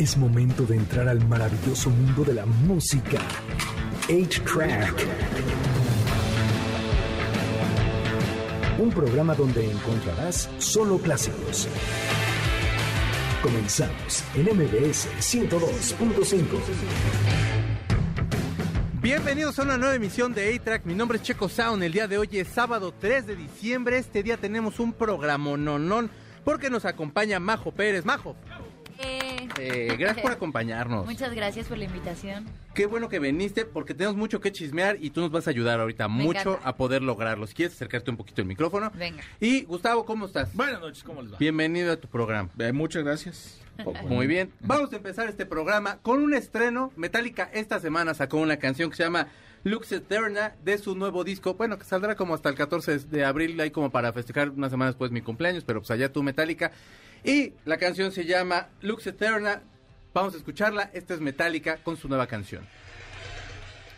Es momento de entrar al maravilloso mundo de la música. 8-Track. Un programa donde encontrarás solo clásicos. Comenzamos en MBS 102.5. Bienvenidos a una nueva emisión de A-Track. Mi nombre es Checo Sound. El día de hoy es sábado 3 de diciembre. Este día tenemos un programa nonón porque nos acompaña Majo Pérez. Majo. Eh, gracias por acompañarnos. Muchas gracias por la invitación. Qué bueno que viniste porque tenemos mucho que chismear y tú nos vas a ayudar ahorita Me mucho encanta. a poder lograrlo. Si quieres acercarte un poquito el micrófono. Venga. Y Gustavo, ¿cómo estás? Buenas noches, ¿cómo les va? Bienvenido a tu programa. Eh, muchas gracias. Muy bien. Vamos a empezar este programa con un estreno. Metallica esta semana sacó una canción que se llama Lux Eterna de su nuevo disco. Bueno, que saldrá como hasta el 14 de abril, ahí como para festejar una semana después de mi cumpleaños, pero pues allá tú, Metallica. Y la canción se llama Lux Eterna. Vamos a escucharla. Esta es Metallica con su nueva canción.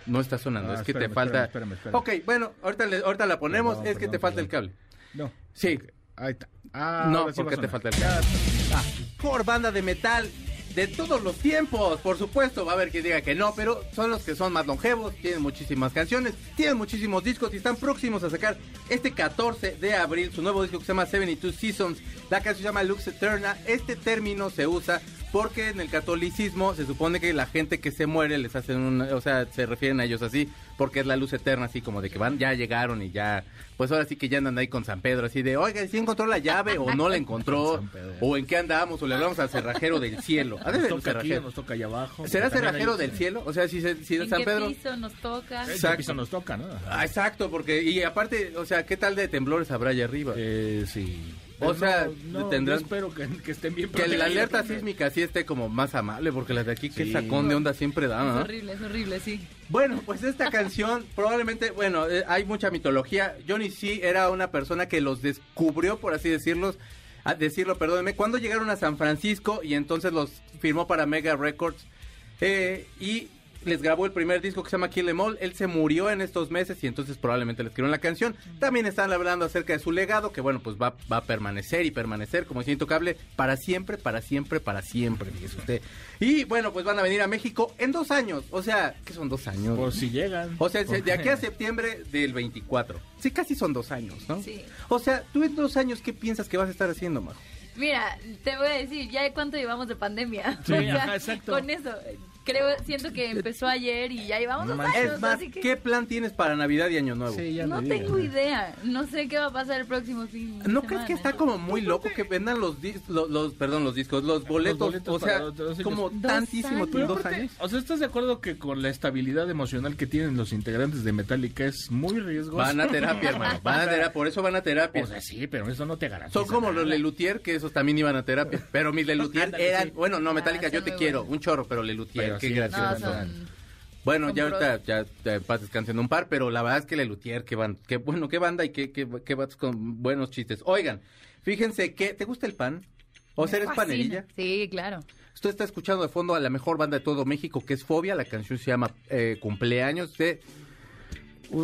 No está sonando, Ah, es que espérame, te falta. espérame, espérame, Ok, bueno, ahorita, le- ahorita la ponemos. Es que te perdón, falta el cable. No. Sí. Ahí está. Ah, No, porque te falta el cable. Ah, por banda de metal de todos los tiempos, por supuesto, va a haber quien diga que no, pero son los que son más longevos, tienen muchísimas canciones, tienen muchísimos discos y están próximos a sacar este 14 de abril su nuevo disco que se llama 72 Seasons. La canción se llama Lux Eterna. Este término se usa porque en el catolicismo se supone que la gente que se muere les hacen un, o sea, se refieren a ellos así, porque es la luz eterna, así como de que van, ya llegaron y ya, pues ahora sí que ya andan ahí con San Pedro, así de, oiga, si encontró la llave o no la encontró, o en qué andamos, o le hablamos al cerrajero del cielo. Nos toca aquí, cerrajero. nos toca allá abajo. ¿Será cerrajero del cielo? O sea, si, se- si ¿En San qué Pedro... piso nos toca? ¿qué Exacto. piso nos toca, ¿no? Ah, exacto, porque, y aparte, o sea, ¿qué tal de temblores habrá allá arriba? Eh, sí. O sea, no, no, tendrán- yo espero que, que estén bien que la alerta también. sísmica sí esté como más amable, porque las de aquí, qué Sí. sacón de onda siempre dan, Es ¿no? horrible, es horrible, sí. Bueno, pues esta canción probablemente, bueno, eh, hay mucha mitología. Johnny C era una persona que los descubrió, por así decirlo, a decirlo, perdónenme, cuando llegaron a San Francisco y entonces los firmó para Mega Records eh, y les grabó el primer disco que se llama Kill Em All. Él se murió en estos meses y entonces probablemente le escribieron la canción. También están hablando acerca de su legado, que bueno, pues va, va a permanecer y permanecer como es intocable para siempre, para siempre, para siempre, fíjese usted. Y bueno, pues van a venir a México en dos años. O sea, ¿qué son dos años? Por si llegan. O sea, de aquí a septiembre del 24. Sí, casi son dos años, ¿no? Sí. O sea, tú en dos años, ¿qué piensas que vas a estar haciendo, Majo? Mira, te voy a decir, ya cuánto llevamos de pandemia. Sí, ajá, exacto. Con eso, creo, siento que empezó ayer y ya llevamos No dos años, Es más, así que ¿qué plan tienes para Navidad y Año Nuevo? Sí, ya no tengo idea. No sé qué va a pasar el próximo fin. ¿No crees que está como muy loco que vendan los, dis- lo- los, perdón, los discos, los boletos? boletos o sea, como Dos tantísimo, años. dos años. O sea, ¿estás de acuerdo que con la estabilidad emocional que tienen los integrantes de Metallica es muy riesgoso? Van a terapia, hermano. Van a terapia, por eso van a terapia. O sea, sí, pero eso no te garantiza. Son como los. Lelutier, que esos también iban a terapia. Pero mis Lelutier eran, sí. bueno, no, Metallica, Ah, yo te quiero, un chorro, pero Lelutier, Pero qué sí, gracioso. No, son- son... Bueno, ya ahorita ya paz descansen un par, pero la verdad es que Lelutier, qué, van, qué bueno, qué banda y qué, qué, qué vatos con buenos chistes. Oigan, fíjense que, ¿te gusta el pan? ¿O sea, eres panerilla? Sí, claro. Usted está escuchando de fondo a la mejor banda de todo México, que es Fobia. La canción se llama eh, Cumpleaños de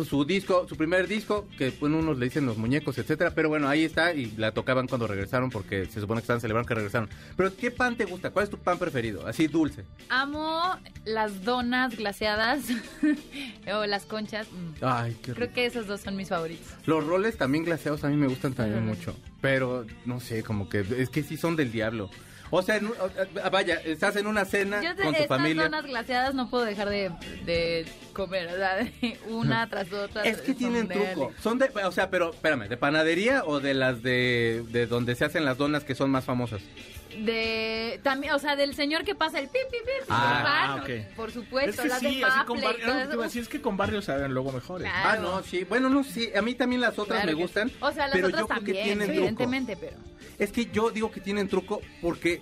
su disco, su primer disco, que bueno, unos le dicen los muñecos, etcétera. Pero bueno, ahí está y la tocaban cuando regresaron porque se supone que estaban celebrando que regresaron. Pero ¿qué pan te gusta? ¿Cuál es tu pan preferido? Así dulce. Amo las donas glaseadas o las conchas. Mm. Ay, qué Creo rico. que esos dos son mis favoritos. Los roles también glaseados a mí me gustan también mucho. Pero no sé, como que es que sí son del diablo. O sea, en un- o- vaya, estás en una cena Yo de con tu estas familia. donas glaseadas no puedo dejar de, de comer, o sea, de una tras otra. Es que tienen de- truco. Son de, o sea, pero espérame, ¿de panadería o de las de, de donde se hacen las donas que son más famosas? De también, o sea, del señor que pasa el pi pi pi, Ah, pan, ok. por Es supuesto, que las sí, de así con te decir, es que con barrios saben luego mejores. Claro. Ah, no, sí. Bueno, no, sí. A mí también las otras Claro me que gustan. O sea, las pero otras yo creo que también, tienen truco. evidentemente, pero Es que yo digo que tienen truco porque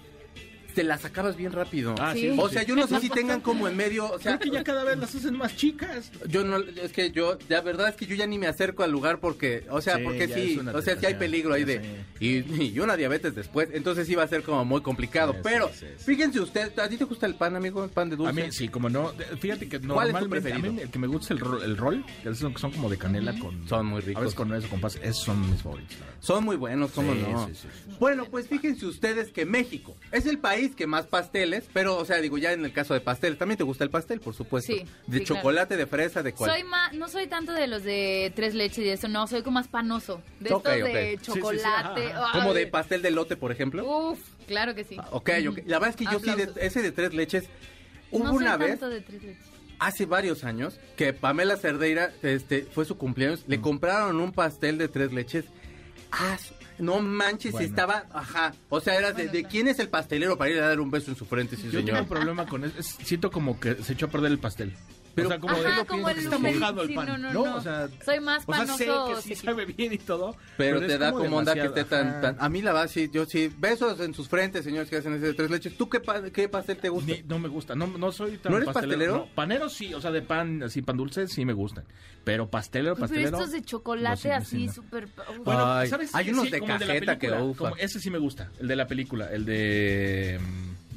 te las acabas bien rápido. Ah, Sí. O sea, yo no sé si tengan como en medio, o sea, Creo que ya cada vez las hacen más chicas. yo no, es que yo, la verdad es que yo ya ni me acerco al lugar porque, o sea, Sí, porque sí, o sea, sí hay peligro ahí de, y, y una diabetes después, entonces sí va a ser como muy complicado, Sí, pero sí, sí, sí. fíjense usted, ¿a ti te gusta el pan, amigo? ¿El pan de dulce? A mí, sí, como no. Fíjate que ¿Cuál es tu preferido? A mí el que me gusta es el rol, el rol que son, como de canela con. Son muy A ricos. veces con nuez o con pasas. Esos son mis favoritos. Son muy buenos, ¿cómo Sí, no? sí, sí, sí. Bueno, pues fíjense ustedes que México es el país que más pasteles, pero, o sea, digo, ya en el caso de pasteles, también te gusta el pastel, por supuesto. Sí, De sí, claro. chocolate, de fresa, de cuál. Soy más, no soy tanto de los de tres leches y eso, no, soy como más panoso. De estos de Sí, sí, sí, chocolate. ajá, Como de pastel de lote, por ejemplo. Uf, claro que sí. Ah, Ok, ok. La verdad es que yo sí, de, ese de tres leches, hubo no soy una vez, tanto de tres leches. hace varios años, que Pamela Cerdeira, este, fue su cumpleaños, le compraron un pastel de tres leches. Ah, no manches, Bueno. estaba, ajá. O sea, era de, de quién es el pastelero para ir a dar un beso en su frente, sí, Yo tengo un problema con eso. es- siento como que se echó a perder el pastel. Pero- o sea, como Ajá, de, como que el- está mojado el sí, pan. no, No, no, no. O sea, Soy más o sea, sé panoso, que sí sí. sabe bien y todo. Pero, es te da como onda que esté tan, tan... A mí la verdad, sí, yo sí. Besos en sus frentes, señores que hacen ese de tres leches. ¿Tú qué, pa- qué pastel te gusta? Ni- no me gusta, no, no soy tan ¿No eres pastelero? No, panero sí, o sea, de pan, así pan dulce sí me gustan. Pero pastelero, Pero pastelero. estos de chocolate sí, así, sí, súper... Bueno, ¿sabes? hay unos Sí, de como cajeta que como ese sí me gusta, el de la película, el de...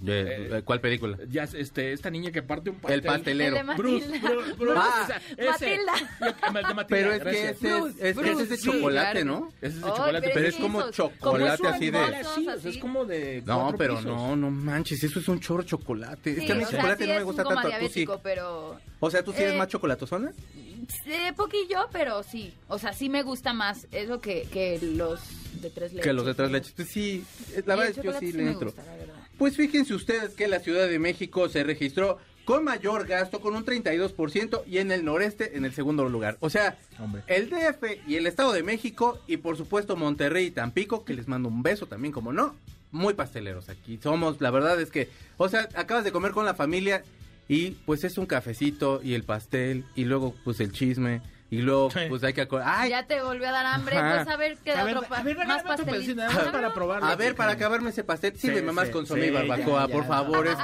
De- eh, ¿Cuál película? ya este esta niña que parte un pastel. El pastelero. El de Bruce. Bruce, Bruce, Ah. o sea, ese. Matilda. Yo- el de Matilda, Pero es que ese es, es- Bruce, ese es de sí, chocolate, claro. ¿no? Ese es de chocolate, pero es como esos, chocolate como así de- esponjosos, Sí, o sea, así. es como de No, pero pisos. no, no manches, eso es un chorro chocolate. es que a mí o sea, chocolate sí no me gusta tanto, tú sí. diabético, pero... O sea, tú sí eres Eh, más chocolatosona. Eh, poquillo, pero sí. O sea, sí me gusta más eso que, que los de tres leches. Que los de tres leches. Pues sí, la verdad es que yo sí le entro. Pues fíjense ustedes que la Ciudad de México se registró con mayor gasto, con un 32%, y en el noreste en el segundo lugar. O sea, Hombre. el DF y el Estado de México, y por supuesto Monterrey y Tampico, que les mando un beso también, como no, muy pasteleros aquí. Somos, la verdad es que, o sea, acabas de comer con la familia y pues es un cafecito y el pastel, y luego pues el chisme, y luego Sí. pues hay que acordar. ¡Ay! Ya te volvió a dar hambre, Ajá. pues a ver qué A ver, otro a ver, más pastelito. más para probarlo. A ver, para acabarme ese pastel, Sí, más sí, consomé sí, barbacoa, ya, ya. por favor, es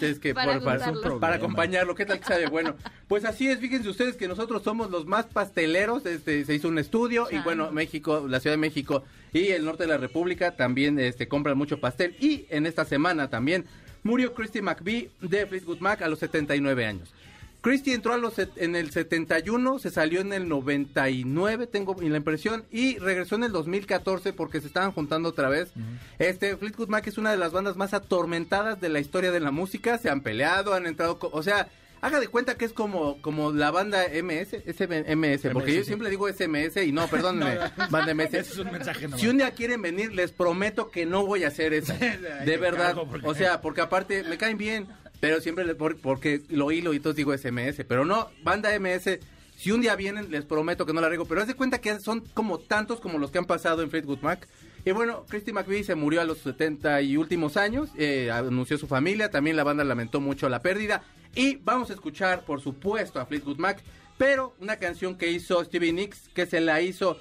que, es que Para por- para, acompañarlo, ¿qué tal que sabe? Bueno, pues así es, fíjense ustedes que nosotros somos los más pasteleros, este, se hizo un estudio y bueno, México, la Ciudad de México y el norte de la República también este, compran mucho pastel y en esta semana también murió Christy McVie de Fleetwood Mac a los 79 años. Christy entró a los en el 71, se salió en el 99, tengo la impresión, y regresó en el 2014 porque se estaban juntando otra vez. Este Fleetwood Mac es una de las bandas más atormentadas de la historia de la música, se han peleado, han entrado, o sea, haga de cuenta que es como como la banda MS, porque MS, yo sí. siempre digo SMS y no, perdónenme, banda MS. Ese es un mensaje nomás. Si un día quieren venir, les prometo que no voy a hacer eso. De verdad. porque- O sea, porque aparte me caen bien, pero siempre por- porque lo hilo y todos digo SMS. Pero no, banda MS. Si un día vienen, les prometo que no la riego. Pero haz de cuenta que son como tantos como los que han pasado en Fleetwood Mac. Y bueno, Christy McVie se murió a los 70 y últimos años. eh, anunció su familia. También la banda lamentó mucho la pérdida. Y vamos a escuchar, por supuesto, a Fleetwood Mac. Pero una canción que hizo Stevie Nicks, que se la hizo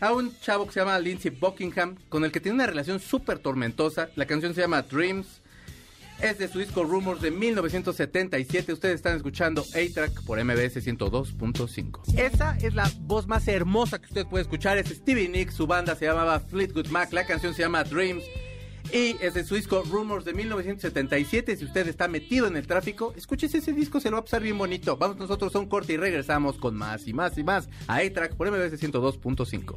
a un chavo que se llama Lindsey Buckingham, con el que tiene una relación súper tormentosa. La canción se llama Dreams. Es de su disco Rumors de 1977. Ustedes están escuchando A-Track por MBS 102.5. Esa es la voz más hermosa que usted puede escuchar. Es Stevie Nicks. Su banda se llamaba Fleetwood Mac. La canción se llama Dreams. Y es de su disco Rumors de 1977. Si usted está metido en el tráfico, escúchese ese disco, se lo va a pasar bien bonito. Vamos nosotros a un corte y regresamos con más y más y más a A-Track por MBS 102.5.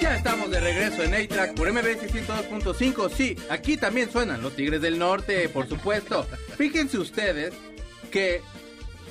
Ya estamos de regreso en A-Track por MBS 102.5. Sí, aquí también suenan los Tigres del Norte, por supuesto. Fíjense ustedes que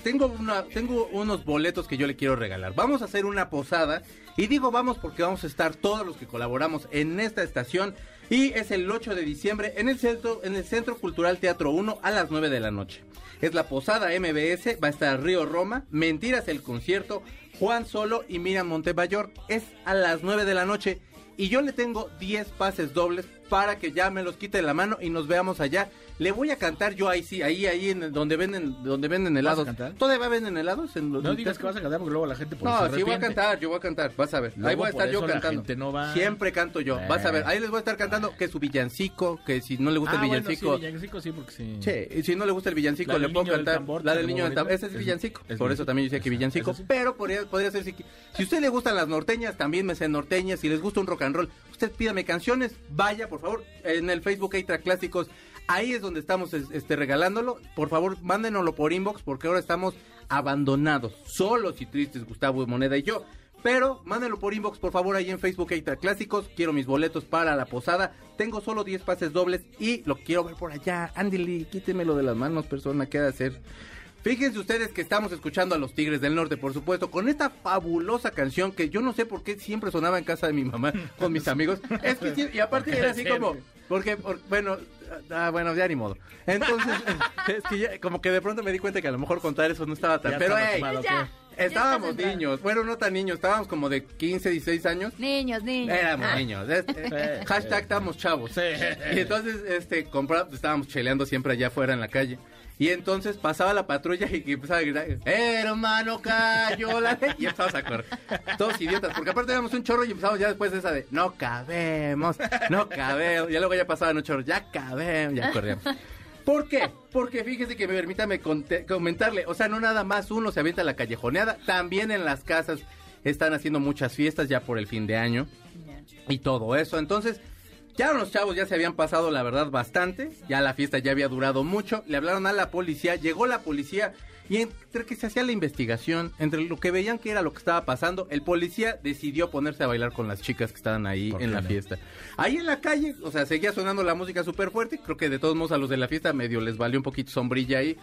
tengo, una, tengo unos boletos que yo le quiero regalar. Vamos a hacer una posada. Y digo vamos porque vamos a estar todos los que colaboramos en esta estación. Y es el 8 de diciembre en el Centro, en el Centro Cultural Teatro 1 a las 9 de la noche. Es la posada MBS, va a estar Río Roma, Mentiras el concierto, Juan Solo y Miriam Montemayor. Es a las 9 de la noche. Y yo le tengo 10 pases dobles para que ya me los quite de la mano y nos veamos allá. Le voy a cantar yo ahí sí, ahí, ahí en donde venden, donde venden helados. cantar? ¿Todavía venden helados? En los No digas que vas a cantar porque luego la gente por No, sí voy a cantar, yo voy a cantar, vas a ver. ahí voy a estar yo cantando. gente no va. Siempre canto yo, vas a ver. Ahí les voy a estar cantando que su villancico, que si no le gusta Ah, el bueno, villancico. sí, villancico sí, porque sí. Sí, y si no le gusta el villancico, La le puedo cantar tambor, la del niño del tambor. Ese es Es- villancico. es Por eso también yo decía que villancico. Pero podría, podría ser si, si a usted le gustan las norteñas, también me sé norteñas. Si les gusta un rock and roll, usted pídame canciones. Vaya, por favor, en el Facebook Extra Clásicos. Ahí es donde estamos es- este, regalándolo. Por favor, mándenoslo por inbox porque ahora estamos abandonados, solos y tristes, Gustavo Moneda y yo. Pero mándenlo por inbox, por favor, ahí en Facebook Extra Clásicos. Quiero mis boletos para la posada. Tengo solo 10 pases dobles y lo quiero ver por allá. Andy quítemelo de las manos, persona. ¿Qué ha de hacer? Fíjense ustedes que estamos escuchando a los Tigres del Norte, por supuesto, con esta fabulosa canción que yo no sé por qué siempre sonaba en casa de mi mamá con mis amigos. Es que y aparte era así como, porque, por- bueno, ah, bueno, ya ni modo. Entonces, es que ya, como que de pronto me di cuenta que a lo mejor contar eso no estaba tan... Ya Pero, hey, Ya. Estábamos niños. Bueno, no tan niños, estábamos como de 15, 16 años. Niños, niños. Éramos Ah, niños. es- Sí. hashtag estamos chavos. Sí. Y entonces, este, compra- estábamos cheleando siempre allá afuera en la calle. Y entonces pasaba la patrulla y empezaba a gritar, hermano, cayó la ley", Y empezamos a correr. Todos idiotas, porque aparte éramos un chorro y empezamos ya después de esa de, no cabemos, no cabemos. Y luego ya pasaban un chorro, ya cabemos, ya corríamos. ¿Por qué? Porque fíjese que permítame conte- comentarle, o sea, no nada más uno se avienta la callejoneada, también en las casas están haciendo muchas fiestas ya por el fin de año y todo eso. Entonces, ya los chavos ya se habían pasado, la verdad, bastante. Ya la fiesta ya había durado mucho. Le hablaron a la policía, llegó la policía y entre que se hacía la investigación, entre lo que veían que era lo que estaba pasando, el policía decidió ponerse a bailar con las chicas que estaban ahí ¿Por en la no? fiesta. Ahí en la calle, o sea, seguía sonando la música súper fuerte. Creo que de todos modos a los de la fiesta medio les valió un poquito sombrilla ahí.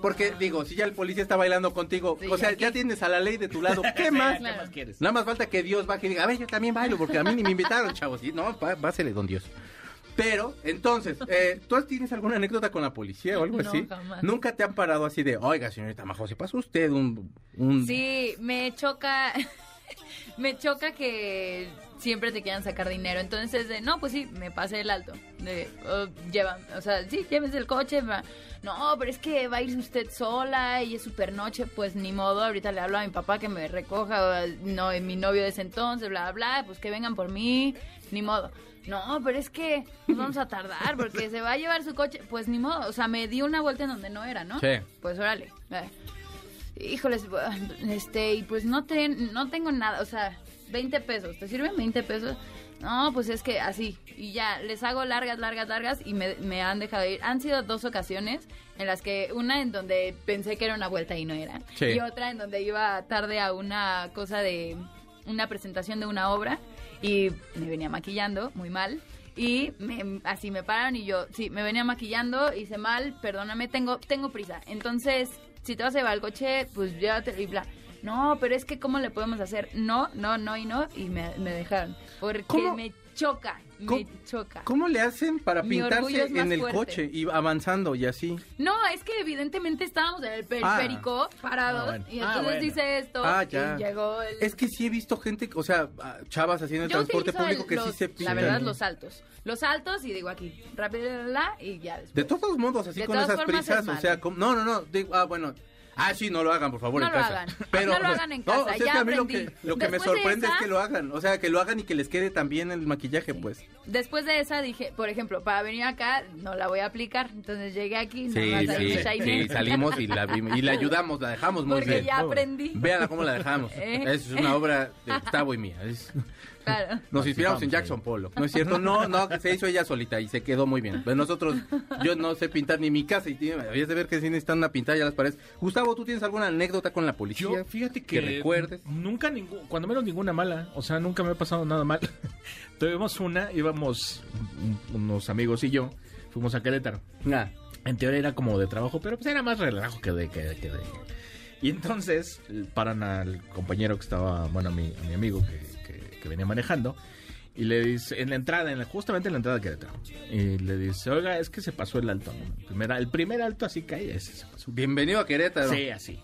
Porque digo, si ya el policía está bailando contigo, Sí, o sea, aquí. ya tienes a la ley de tu lado, ¿qué más? ¿Qué más quieres? Nada más falta que Dios baje y diga, a ver, yo también bailo, porque a mí ni me invitaron, chavos. Y no, va- vásele, don Dios. Pero, entonces, eh, ¿tú tienes alguna anécdota con la policía o algo No, así? jamás. Nunca te han parado así de, oiga, señorita Majo, ¿se pasó usted un... un... Sí, me choca. me choca que siempre te quieran sacar dinero. Entonces, de, no, pues sí, me pasé el alto. De, oh, llevan, o sea, sí, llévese el coche. No, pero es que va a ir usted sola y es super noche. Pues ni modo, ahorita le hablo a mi papá que me recoja. o, No, mi novio de ese entonces, bla, bla, pues que vengan por mí. Ni modo. No, pero es que nos vamos a tardar porque se va a llevar su coche. Pues ni modo, o sea, me di una vuelta en donde no era, ¿no? Sí. Pues órale. eh. Híjoles, este, y pues no, ten- no tengo nada, o sea, 20 pesos, ¿te sirven 20 pesos? No, pues es que así, y ya, les hago largas, largas, largas y me, me han dejado ir. Han sido dos ocasiones en las que, una en donde pensé que era una vuelta y no era, Sí. y otra en donde iba tarde a una cosa de, una presentación de una obra y me venía maquillando muy mal. Y me- así me pararon y yo, sí, me venía maquillando, hice mal, perdóname, tengo, tengo prisa. Entonces, si te vas a llevar el coche, pues llévate y bla. No, pero es que ¿cómo le podemos hacer? No, no, no y no. Y me, me dejaron. Porque ¿Cómo? me choca, me choca. ¿Cómo le hacen para Mi pintarse en el fuerte. coche y avanzando y así? No, es que evidentemente estábamos en el periférico parados. Ah, bueno. Y Ah, entonces bueno. dice esto. Ah, ya. Y llegó el... Es que sí he visto gente, o sea, chavas haciendo el Yo transporte público el- que los- sí se La pintan. verdad, los altos. Los altos y digo aquí, rápido, la, la, y ya después. De todos modos, así De con esas prisas, es o sea, como- no, no, no, digo, ah, bueno. Ah, sí, no lo hagan, por favor, No en lo casa. hagan. Pero, No lo hagan en casa, o sea, es ya que a mí lo que, lo que me Después de sorprende es esa- que lo hagan, o sea, que lo hagan y que les quede también el maquillaje, pues. Después de esa dije, por ejemplo, para venir acá no la voy a aplicar. Entonces llegué aquí, Sí, nada más ahí sí, sí, salimos y la, y la ayudamos, la dejamos muy Porque bien. ya aprendí. Véanla cómo la dejamos. ¿Eh? Es una obra de Gustavo y mía. es- Claro. Nos inspiramos en Jackson Polo. ¿No es cierto? No, no, que se hizo ella solita y se quedó muy bien. Pero nosotros, yo no sé pintar ni mi casa y habías de ver que sí necesitan una pintada ya las paredes. Gustavo, ¿tú tienes alguna anécdota con la policía? Yo, fíjate que, que recuerdes. nunca ningún, cuando menos ninguna mala, o sea, nunca me ha pasado nada mal. Tuvimos una, íbamos un- unos amigos y yo, fuimos a Querétaro. Ah, En teoría era como de trabajo, pero pues era más relajo que de que, que de. Y entonces paran al compañero que estaba, bueno, a mi, a mi amigo que, que- venía manejando. Y le dice, en la entrada, en la- justamente en la entrada de Querétaro. Y le dice, oiga, es que se pasó el alto. ¿no? El, primer, el primer alto así cae, ese se pasó. bienvenido a Querétaro. Sí, así.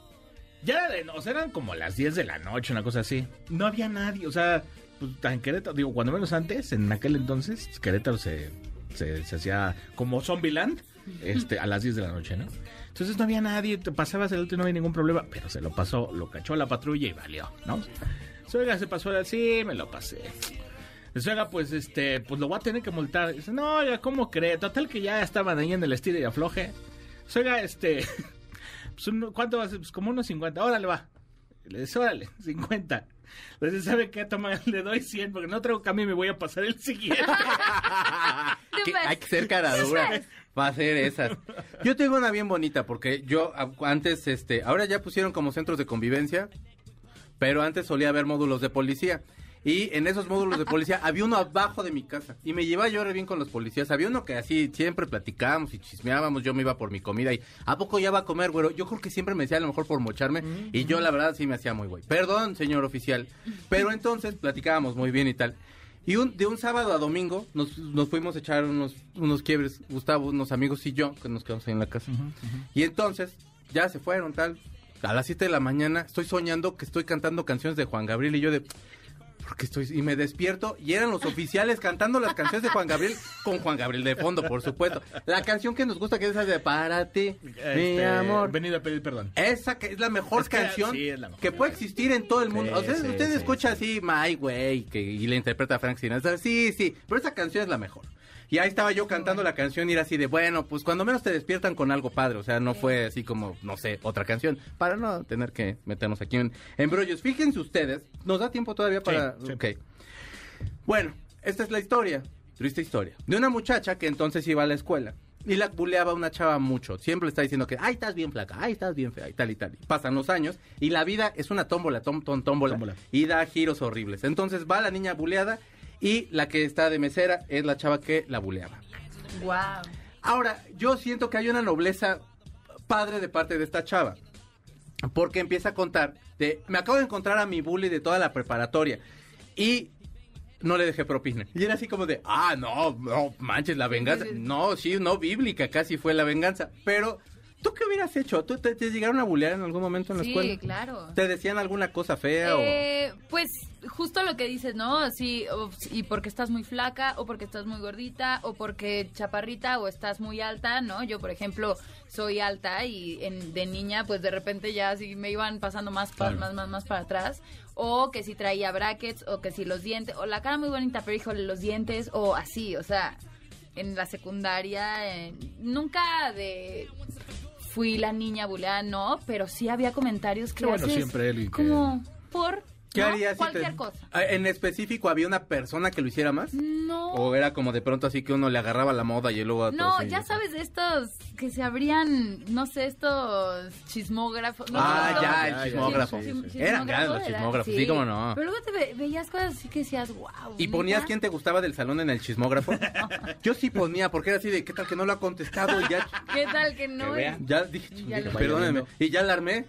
Ya o sea, eran como las 10 de la noche, una cosa así. No había nadie, o sea, pues, en Querétaro, digo, cuando menos antes, en aquel entonces, Querétaro se, se, se hacía como Zombieland. este, a las 10 de la noche, ¿no? Entonces no había nadie, te pasabas el auto y no había ningún problema, pero se lo pasó, lo cachó la patrulla y valió, ¿no? Oiga, se pasó, sí, me lo pasé. Dice, oiga, pues este, pues lo voy a tener que multar. Dice, no, oiga, ¿cómo cree? Total que ya estaban ahí en el estilo y afloje. Dice, oiga, este, pues, un- ¿cuánto va a ser? Pues como unos 50. Órale, va. Le dice, órale, 50. Le dice, ¿sabe qué? Toma, le doy 100 porque no traigo cambio y me voy a pasar el siguiente. Que hay que ser cara dura para hacer esas. Yo tengo una bien bonita porque yo a- antes, este, ahora ya pusieron como centros de convivencia, pero antes solía haber módulos de policía. Y en esos módulos de policía había uno abajo de mi casa. Y me llevaba yo re bien con los policías. Había uno que así siempre platicábamos y chismeábamos. Yo me iba por mi comida y ¿a poco ya va a comer, güero? Yo creo que siempre me decía a lo mejor por mocharme. Y yo la verdad sí me hacía muy güey. Perdón, señor oficial. Pero entonces platicábamos muy bien y tal. Y un, de un sábado a domingo nos, nos fuimos a echar unos, unos quiebres, Gustavo, unos amigos y yo, que nos quedamos ahí en la casa. Y entonces, ya se fueron, tal. A las 7 de la mañana estoy soñando que estoy cantando canciones de Juan Gabriel y yo de... ¿Por qué estoy? Y me despierto y eran los oficiales cantando las canciones de Juan Gabriel con Juan Gabriel de fondo, por supuesto. La canción que nos gusta que es esa de Para ti, mi Este, amor. Venido a pedir perdón. Esa que es la mejor Es que canción sí, es la mejor. que puede existir en todo el mundo. Sí, o sea, sí, usted escucha sí. así, My Way, que, y le interpreta a Frank Sinatra. Sí, sí, pero esa canción es la mejor. Y ahí estaba yo cantando la canción y era así de, bueno, pues cuando menos te despiertan con algo padre. O sea, no fue así como, no sé, otra canción. Para no tener que meternos aquí en embrollos. Fíjense ustedes, ¿nos da tiempo todavía para...? sí. Ok. Bueno, esta es la historia, triste historia, de una muchacha que entonces iba a la escuela y la buleaba a una chava mucho. Siempre le está diciendo que, ay, estás bien flaca, ay, estás bien fea y tal y tal. Y pasan los años y la vida es una tómbola, tom, tom, tómbola, Tómbola. y da giros horribles. Entonces va la niña buleada y la que está de mesera es la chava que la buleaba. Wow. Ahora, yo siento que hay una nobleza padre de parte de esta chava. Porque empieza a contar de, me acabo de encontrar a mi bully de toda la preparatoria y no le dejé propina. Y era así como de, ah, no, no, manches, la venganza. No, sí, no bíblica, casi fue la venganza. Pero, ¿tú qué hubieras hecho? ¿Tú te, te llegaron a bullear en algún momento en la Sí, escuela? claro. ¿Te decían alguna cosa fea o...? Eh, pues justo lo que dices, ¿no? Así, o- y porque estás muy flaca, o porque estás muy gordita, o porque chaparrita, o estás muy alta, ¿no? Yo, por ejemplo, soy alta y en- de niña, pues de repente ya así me iban pasando más, pa- Claro. más, más, más para atrás. O que si traía brackets, o que si los dientes, o la cara muy bonita, pero híjole, los dientes, o así, o sea, en la secundaria, eh, nunca de fui la niña buleada, no, pero sí había comentarios que Qué bueno haces siempre, Eli, que- como por ¿Qué ¿no? harías si cualquier te- cosa. Ah, ¿En específico había una persona que lo hiciera más? No. ¿O era como de pronto así que uno le agarraba la moda y luego... a No, ya sabes estos que se abrían, no sé, estos chismógrafos. no, Ah, no, ya, no, el ya, chismógrafo. sí, sí, sí. Eran grandes los era- chismógrafos, sí, cómo no. Pero luego te ve- veías cosas así que decías, wow. ¿Y ponías quién te gustaba del salón en el chismógrafo? Yo sí ponía, porque era así de, ¿qué tal que no lo ha contestado? Y ya, ¿Qué tal que no? Que ya dije, perdónenme. Y ya la armé.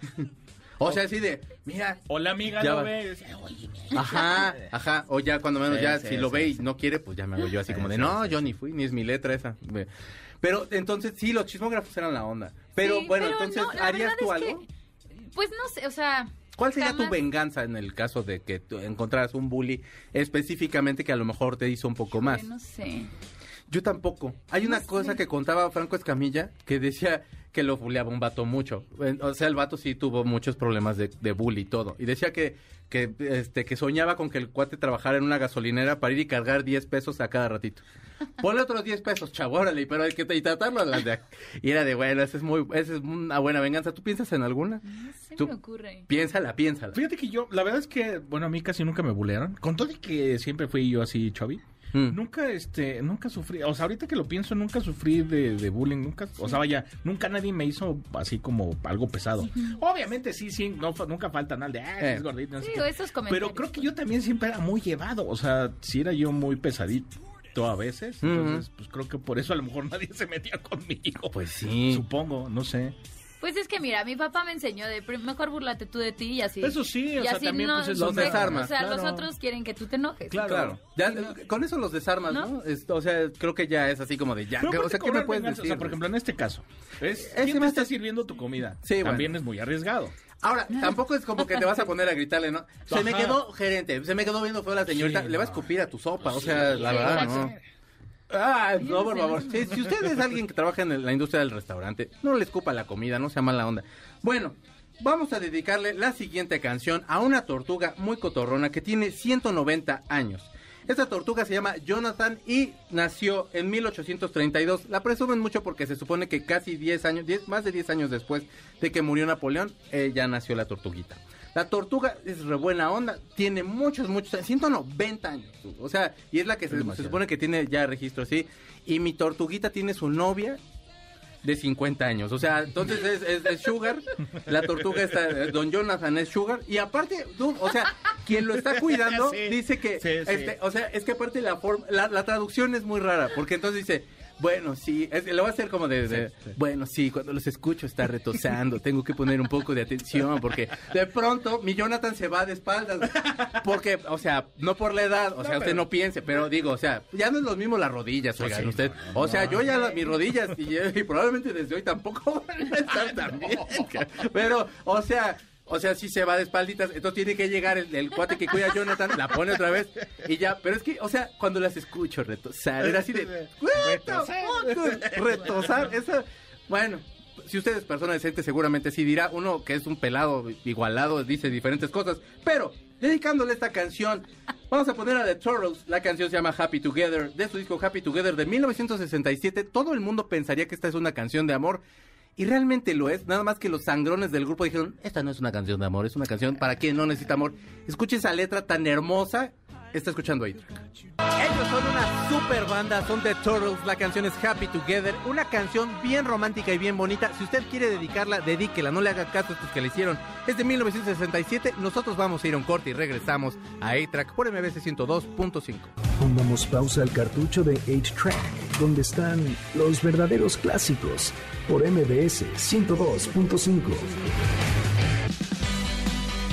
O sea, así de, mira, O la amiga Ya lo va. ve. dice, "Oye, ajá, ajá. O ya cuando menos Sí, ya, sí, si lo sí, ve y no quiere, pues ya me hago yo así Sí, como de, sí, no, sí, yo ni fui, ni es mi letra esa. Pero entonces sí, los chismógrafos eran la onda. Pero Sí, bueno, pero entonces, no, ¿harías tú que, algo? pues no sé, o sea. ¿Cuál sería tu venganza en el caso de que tú encontraras un bully específicamente que a lo mejor te hizo un poco más? No sé. Yo tampoco. Hay una No cosa sé. que contaba Franco Escamilla que decía que lo bulleaba un vato mucho. O sea, el vato sí tuvo muchos problemas de, de bully y todo. Y decía que, que, este, que soñaba con que el cuate trabajara en una gasolinera para ir y cargar 10 pesos a cada ratito. Ponle otros 10 pesos, chavo, órale, pero hay que y tratarlo a las de... Y era de, bueno, esa es, muy, esa es una buena venganza. ¿Tú piensas en alguna? No Tú- me ocurre. Piénsala, piénsala. Fíjate que yo, la verdad es que, bueno, a mí casi nunca me bulearon. Con todo y que siempre fui yo así, Chovy. Mm. Nunca, este, nunca sufrí, o sea, ahorita que lo pienso, nunca sufrí de, de bullying, nunca, o sea, vaya, nunca nadie me hizo así como algo pesado. Obviamente sí, sí, no, nunca falta nada de, ah, Eh. es gordito, no Sí, esos comentarios. Pero creo que yo también siempre era muy llevado, o sea, sí era yo muy pesadito a veces, entonces, pues creo que por eso a lo mejor nadie se metía conmigo. Pues sí. Supongo, no sé. Pues es que mira, mi papá me enseñó de mejor burlate tú de ti y así. Eso sí, o sea, también, no- pues, es Los desarmas, O sea, los otros quieren que tú te enojes. Claro. Claro. Ya, no. Con eso los desarmas, ¿no? ¿No? Es- o sea, creo que ya es así como de ya. Pero o sea, ¿qué me puedes venganza, decir? O sea, por ejemplo, en este caso, ¿quién me te hace- está sirviendo tu comida? Sí, También bueno. es muy arriesgado. Ahora, tampoco es como que te vas a poner a gritarle, ¿no? Se me quedó, gerente, se me quedó viendo feo la señorita, Sí, le va a escupir a tu sopa, o sea, la Sí, verdad. ¿no? Ah, no, por favor. Sí, si usted es alguien que trabaja en la industria del restaurante, no le escupa la comida, no sea mala onda. Bueno, vamos a dedicarle la siguiente canción a una tortuga muy cotorrona que tiene 190 años. Esta tortuga se llama Jonathan y nació en 1832. La presumen mucho porque se supone que casi 10 años, 10, más de 10 años después de que murió Napoleón, eh, ya nació la tortuguita. La tortuga es re buena onda, tiene muchos, muchos, años, 190 años. O sea, y es la que se, se supone que tiene ya registro así. Y mi tortuguita tiene su novia de 50 años. O sea, entonces es, es, es Sugar, la tortuga está, eh, Don Jonathan es Sugar, y aparte, o sea, quien lo está cuidando Sí, dice que, sí, sí. este, o sea, es que aparte la, forma, la, la traducción es muy rara, porque entonces dice, bueno, sí, es, lo va a hacer como de, de, Sí, sí. bueno, sí, cuando los escucho está retosando, tengo que poner un poco de atención, porque de pronto mi Jonathan se va de espaldas, porque, o sea, no por la edad, o sea, usted no piense, pero digo, o sea, ya no es lo mismo las rodillas, oigan, sí, usted, no, o sea, no. yo ya mis rodillas, y, y probablemente desde hoy tampoco van a estar tan bien, pero, o sea... O sea, sí se va de espalditas, entonces tiene que llegar el, el cuate que cuida a Jonathan, la pone otra vez y ya. Pero es que, o sea, cuando las escucho retosar, era así de... "What the fuck?" Retosar, eso... Bueno, si usted es persona decente, seguramente sí dirá. Uno que es un pelado igualado dice diferentes cosas. Pero, dedicándole esta canción, vamos a poner a The Turtles. La canción se llama Happy Together, de su disco Happy Together de 1967. Todo el mundo pensaría que esta es una canción de amor. Y realmente lo es, nada más que los sangrones del grupo dijeron, esta no es una canción de amor, es una canción para quien no necesita amor. Escuche esa letra tan hermosa, está escuchando ahí. Ellos son una super banda, son The Turtles, la canción es Happy Together, una canción bien romántica y bien bonita. Si usted quiere dedicarla, dedíquela, no le haga caso a estos que le hicieron. Es de 1967, nosotros vamos a ir a un corte y regresamos a A-Track por MBC 102.5. Pongamos pausa al cartucho de 8-Track, donde están los verdaderos clásicos, por MBS 102.5.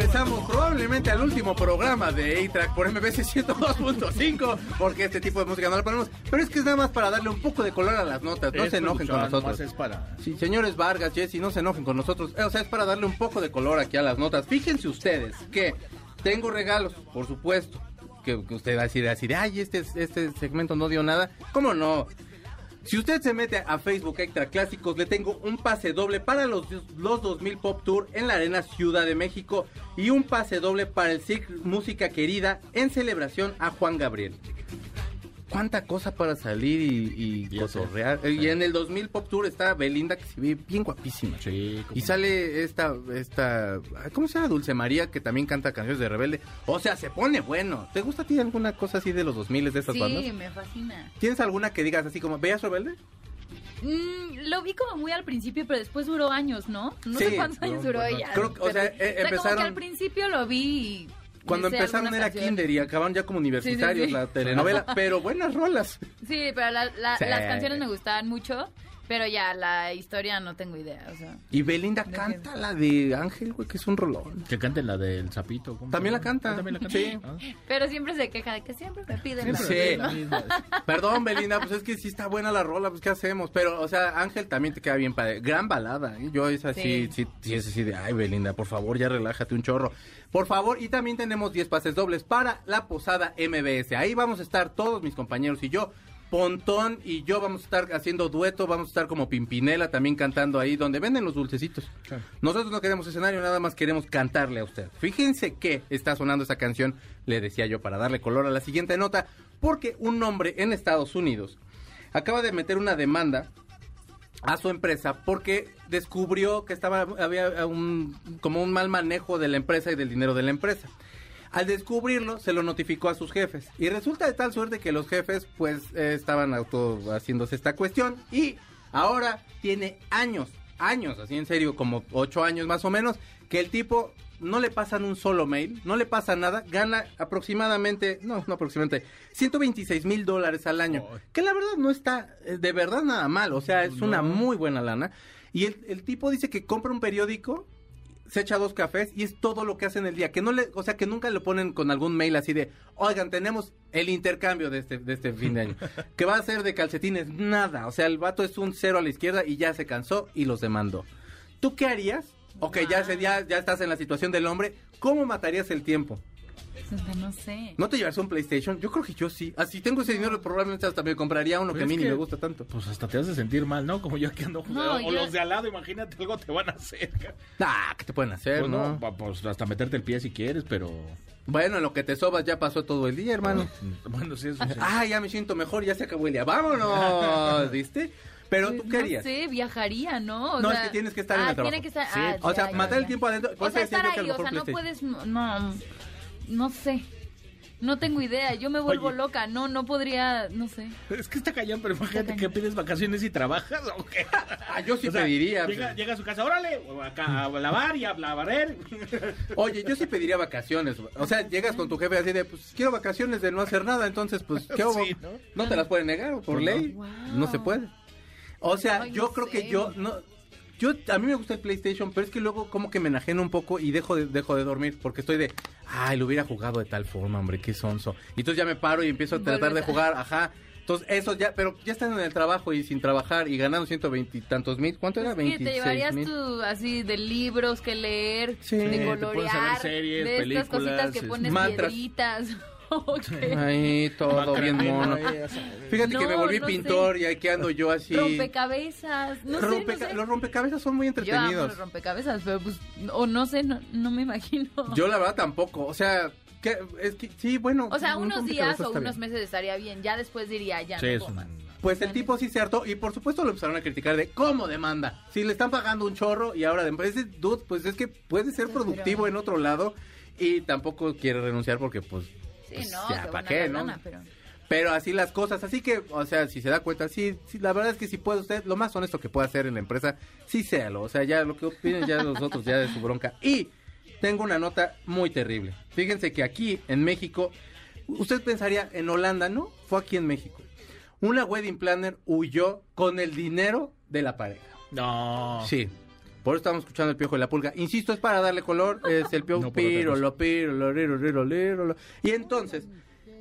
Regresamos probablemente al último programa de A-Track por MBC 102.5, porque este tipo de música no la ponemos, pero es que es nada más para darle un poco de color a las notas, no Es se enojen con nosotros. es para... Sí, señores Vargas, Jesse, no se enojen con nosotros. Eh, O sea, es para darle un poco de color aquí a las notas. Fíjense ustedes que tengo regalos, por supuesto. Que, que usted va a decir así de, ay, este, este segmento no dio nada. ¿Cómo no? Si usted se mete a Facebook Extra Clásicos, le tengo un pase doble para los, los 2000 Pop Tour en la Arena Ciudad de México y un pase doble para el Cirque Música Querida en celebración a Juan Gabriel. Cuánta cosa para salir y, y cotorrear. Y en el 2000 Pop Tour está Belinda que se ve bien guapísima. Sí, Y sale esta, esta, ¿cómo se llama? Dulce María, que también canta canciones de Rebelde. O sea, se pone bueno. ¿Te gusta a ti alguna cosa así de los 2000 de estas Sí, bandas? me fascina. ¿Tienes alguna que digas así como, ¿veías Rebelde? Mm, lo vi como muy al principio, pero después duró años, ¿no? No Sí, sé cuántos años duró ella. creo que, o sea, eh, como empezaron- que al principio lo vi y Cuando empezaron era kinder y acabaron ya como universitarios sí. la telenovela, pero buenas rolas. Sí, pero la- la- Sí. las canciones me gustaban mucho, pero ya la historia no tengo idea, o sea. Y Belinda canta la de Ángel, güey, que es un rolón. Que canten la del sapito. ¿cómo se También la canta. Ah, ¿También la canta? Sí. Ah. Pero siempre se queja de que siempre me piden Siempre. la Sí. misma. Perdón, Belinda, pues es que sí está buena la rola, pues ¿qué hacemos? Pero, o sea, Ángel también te queda bien padre. Gran balada, ¿eh? Yo es así, sí, Sí. sí, es así de, ay, Belinda, por favor, ya relájate un chorro. Por favor, y también tenemos 10 pases dobles para la posada MBS. Ahí vamos a estar todos mis compañeros y yo. Pontón y yo vamos a estar haciendo dueto, vamos a estar como Pimpinela también cantando ahí donde venden los dulcecitos. Claro. Nosotros no queremos escenario, nada más queremos cantarle a usted. Fíjense que está sonando esa canción, le decía yo, para darle color a la siguiente nota, porque un hombre en Estados Unidos acaba de meter una demanda a su empresa porque descubrió que estaba había un como un mal manejo de la empresa y del dinero de la empresa. Al descubrirlo, se lo notificó a sus jefes. Y resulta de tal suerte que los jefes, pues, eh, estaban auto haciéndose esta cuestión. Y ahora tiene años, años, así en serio, como ocho años más o menos, que el tipo no le pasan un solo mail, no le pasa nada, gana aproximadamente, no, no aproximadamente, 126 mil dólares al año. Que la verdad no está eh, de verdad nada mal, o sea, es una muy buena lana. Y el, el tipo dice que compra un periódico se echa dos cafés y es todo lo que hace en el día. Que no le, o sea, que nunca le ponen con algún mail así de, oigan, tenemos el intercambio de este, de este fin de año. que va a ser de calcetines, nada. O sea, el vato es un cero a la izquierda y ya se cansó y los demandó. ¿Tú qué harías? Ok, ya, ese día ya estás en la situación del hombre. ¿Cómo matarías el tiempo? No sé. ¿No te llevas un PlayStation? Yo creo que yo sí. Así tengo ese dinero, probablemente hasta me compraría uno Pero que a mí ni que- me gusta tanto. Pues hasta te hace sentir mal, ¿no? Como yo aquí ando jugando. No, o yo- los de al lado, imagínate, algo te van a hacer. Ah, ¿qué te pueden hacer, Pues no? no, pues hasta meterte el pie si quieres, pero... Bueno, en lo que te sobas ya pasó todo el día, hermano. Bueno, sí, eso sí. Ah, ya me siento mejor, ya se acabó el día. ¡Vámonos! ¿Viste? Pero Pues, tú qué harías? No sé, viajaría, ¿no? O No, sea- es que tienes que estar en ah, el trabajo. tiene que estar... Sí, ah, O sea, ya, ya, matar el ya. tiempo adentro. O sea, estar ahí, o sea, no puedes... No, no sé. No tengo idea, yo me vuelvo Oye. loca, no, no podría, no sé. Es que está cañón, pero imagínate que pides vacaciones y trabajas o qué. Ah, yo sí O sea, pediría. Llega, llega a su casa, órale, acá a lavar y a, a barrer. Oye, yo sí pediría vacaciones. O sea, llegas con tu jefe así de, pues quiero vacaciones de no hacer nada, entonces, pues, ¿qué hago? Sí, ¿no? ¿no? te las pueden negar por Pues ley. no. Se puede. O sea, Ay, yo no creo sé. que yo no. Yo, a mí me gusta el PlayStation, pero es que luego como que me enajeno un poco y dejo de, dejo de dormir porque estoy de, ay, lo hubiera jugado de tal forma, hombre, qué sonso. Y entonces ya me paro y empiezo a tratar de jugar, ajá. Entonces, eso ya, pero ya están en el trabajo y sin trabajar y ganando 120 y tantos mil. ¿Cuánto era? 26 te llevarías mil. tú así de libros que leer, Sí. de colorear, series, de estas cositas que este, pones mantras. piedritas. Ok. Ay, todo bien mono. Fíjate que me volví no pintor y aquí ando yo así. Rompecabezas, no sé, Rompeca- no sé. Los rompecabezas son muy Yo amo entretenidos. los rompecabezas, pero pues, o no sé, no, no me imagino. Yo la verdad tampoco, o sea, que, es que sí, bueno. o sea, un unos días o unos bien. meses estaría bien, ya después diría, ya Sí, no. Pues el tipo sí se hartó y por supuesto lo empezaron a criticar de cómo demanda. Si le están pagando un chorro y ahora de ese dude, pues es que puede ser productivo en otro lado y tampoco quiere renunciar porque pues Sí, Pues no, ya, se ¿pa' van a qué, no? lana, pero... Pero así las cosas, así que, o sea, si se da cuenta, sí, sí, la verdad es que si puede usted, lo más honesto que puede hacer en la empresa, sí séalo, o sea, ya lo que opinen ya los otros, ya de su bronca. Y tengo una nota muy terrible. Fíjense que aquí, en México, usted pensaría, en Holanda, ¿no? Fue aquí en México. Una wedding planner huyó con el dinero de la pareja. No. Sí. Por eso estamos escuchando el piojo de la pulga. Insisto, es para darle color. Es el piojo No por otra piro, cosa. lo piro, lo riro, riro, riro, lo. Y entonces,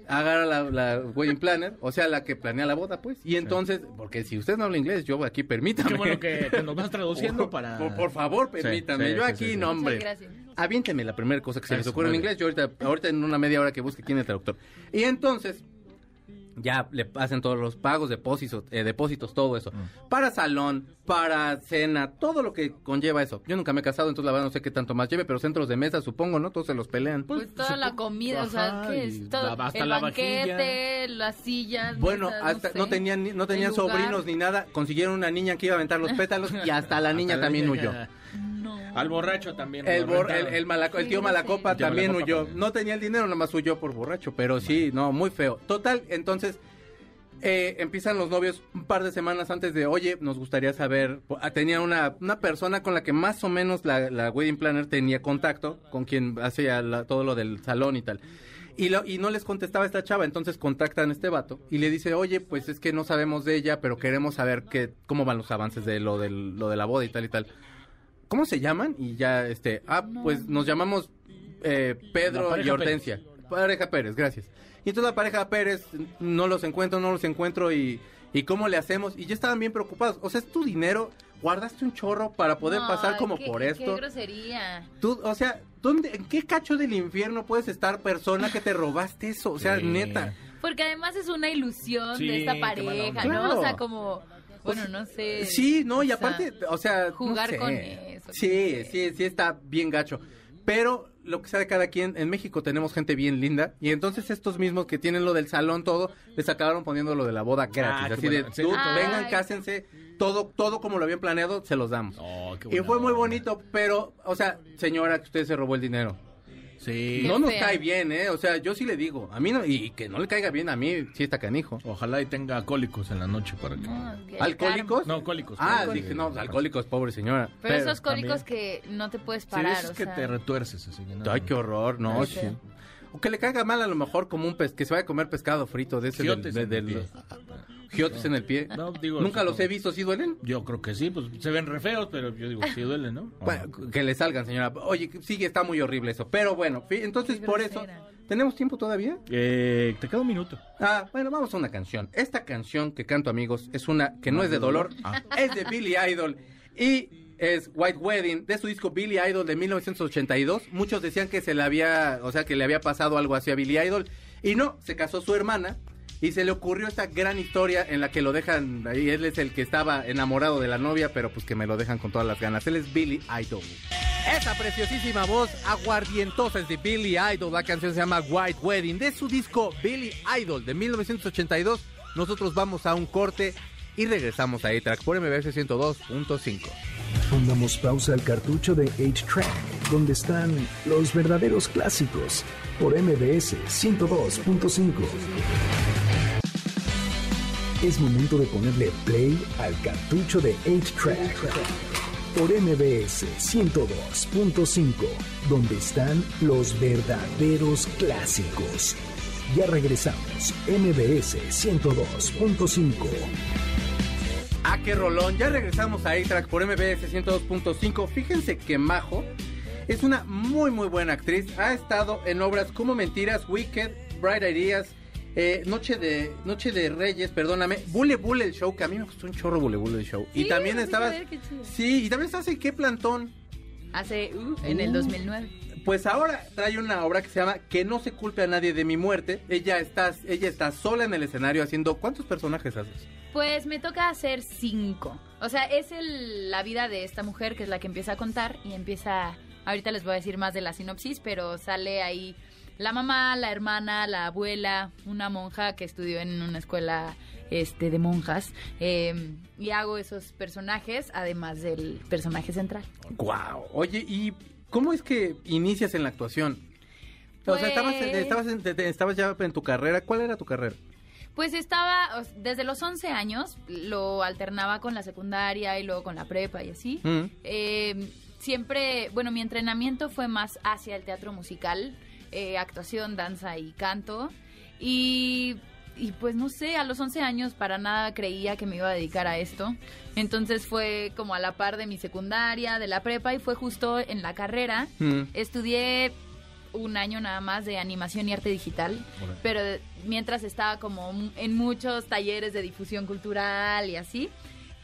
agarra la, la wedding planner, o sea, la que planea la boda, pues. Y entonces, porque si usted no habla inglés, yo aquí permítame. Qué bueno que, que nos vas traduciendo Por, para... por- por favor, permítame. sí, yo aquí, sí, sí. no, hombre. Aviénteme la primera cosa que se les ocurre en inglés. Yo ahorita, ahorita en una media hora que busque quién es el traductor. Y entonces, ya le hacen todos los pagos, depósitos, eh, depósitos, todo eso. Mm. Para salón, para cena, todo lo que conlleva eso. Yo nunca me he casado, entonces la verdad no sé qué tanto más lleve, pero centros de mesa, supongo, ¿no? Todos se los pelean. Pues toda la comida, o sea, ¿qué y es? Todo, la- hasta el la banquete, las sillas. Bueno, mesas, hasta no, sé, tenían no tenían sobrinos ni nada, consiguieron una niña que iba a aventar los pétalos y hasta la niña Hasta la también niña huyó. Al borracho también. El, bor- el, malaco- el tío Malacopa también Malacopa huyó. también. No tenía el dinero, nomás huyó por borracho. Pero sí, no, muy feo. Total, entonces eh, empiezan los novios un par de semanas antes de, oye, nos gustaría saber. Ah, Tenía una, una persona con la que más o menos la, la wedding planner tenía contacto, con quien hacía la- todo lo del salón y tal. Y, lo- y no les contestaba esta chava, entonces contactan a este vato y le dice, oye, pues es que no sabemos de ella, pero queremos saber que, cómo van los avances de lo, del, lo de la boda y tal y tal. ¿Cómo se llaman? Y ya, este, ah, pues nos llamamos eh, Pedro y Hortensia. Pareja Pérez, gracias. Y entonces la pareja Pérez, no los encuentro, no los encuentro y, y cómo le hacemos. Y ya estaban bien preocupados. O sea, es tu dinero, guardaste un chorro para poder pasar como qué- por qué esto. grosería. Tú, o sea, ¿dónde, ¿en qué cacho del infierno puedes estar persona que te robaste eso? O sea, Sí. neta. Porque además es una ilusión Sí, de esta qué pareja. ¿no? Claro. O sea, como, bueno, no sé. Sí, no, y aparte, o sea, no jugar sé. con eso, Sí, sí, sí está bien gacho. Pero lo que sabe cada quien, en México tenemos gente bien linda y entonces estos mismos que tienen lo del salón todo, les acabaron poniendo lo de la boda gratis, Ah, así de, bueno. Sí, "Dude, todo. vengan, cásense, todo todo como lo habían planeado, se los damos. Oh, qué y fue muy bonito, pero, o sea, señora, que usted se robó el dinero. Sí. No nos cae bien, ¿eh? O sea, yo sí le digo, a mí no, y que no le caiga bien a mí, sí está canijo. Ojalá y tenga cólicos en la noche para que... No, ¿Alcohólicos? No, cólicos. Ah, cólicos. dije, no, alcohólicos, pobre señora. Pero, esos cólicos que no te puedes Sí, parar, es o que sea. te retuerces así. que no. Ay, qué horror, no, sí. O que le caiga mal a lo mejor como un pez, que se vaya a comer pescado frito de ese del, de- del- el pie. Giotes en el pie. No, digo, Nunca los he visto, ¿sí duelen? Yo creo que sí, pues se ven re feos, pero yo digo, sí duele, ¿no? Bueno, que le salgan, señora. Oye, sí, está muy horrible eso. Pero bueno, entonces por eso... ¿Tenemos tiempo todavía? Eh, te queda un minuto. Ah, bueno, vamos a una canción. Esta canción que canto, amigos, es una que no es de dolor, Ah. es de Billy Idol y es White Wedding de su disco Billy Idol de 1982. Muchos decían que se le había, o sea, que le había pasado algo así a Billy Idol y no, se casó su hermana y se le ocurrió esta gran historia en la que lo dejan ahí, él es el que estaba enamorado de la novia, pero pues que me lo dejan con todas las ganas. Él es Billy Idol. Esa preciosísima voz aguardientosa es de Billy Idol. La canción se llama White Wedding. De su disco Billy Idol de 1982. Nosotros vamos a un corte y regresamos a A-Track por MBS 102.5. Pongamos pausa al cartucho de 8-Track, donde están los verdaderos clásicos, por MBS 102.5. Es momento de ponerle play al cartucho de 8-Track, por MBS 102.5, donde están los verdaderos clásicos. Ya regresamos, MBS 102.5. Ah, qué rolón. Ya regresamos a A-Track por MBS 102.5. Fíjense que Majo es una muy, muy buena actriz. Ha estado en obras como Mentiras, Wicked, Bright Ideas, eh, Noche de Noche de Reyes, perdóname, Bule Bule el show, que a mí me gustó un chorro Bule Bule el show. y Sí, también fui a estabas... Sí, y también estás en qué plantón. Hace, uh, en el Uh. 2009. Pues ahora trae una obra que se llama Que no se culpe a nadie de mi muerte. Ella está, ella está sola en el escenario haciendo... ¿Cuántos personajes haces? Pues me toca hacer cinco. O sea, es el- la vida de esta mujer que es la que empieza a contar y empieza... Ahorita les voy a decir más de la sinopsis, pero sale ahí la mamá, la hermana, la abuela, una monja que estudió en una escuela este, de monjas. eh, y hago esos personajes, además del personaje central. Wow. Oye, ¿y cómo es que inicias en la actuación? O sea, estabas, Pues- estabas, te- estabas ya en tu carrera. ¿Cuál era tu carrera? Pues estaba, desde los 11 años, lo alternaba con la secundaria y luego con la prepa y así. Mm. Eh, siempre, bueno, mi entrenamiento fue más hacia el teatro musical, eh, actuación, danza y canto. Y, y pues no sé, a los 11 años para nada creía que me iba a dedicar a esto. Entonces fue como a la par de mi secundaria, de la prepa y fue justo en la carrera. Mm. Estudié un año nada más de animación y arte digital, pero mientras estaba como en muchos talleres de difusión cultural y así,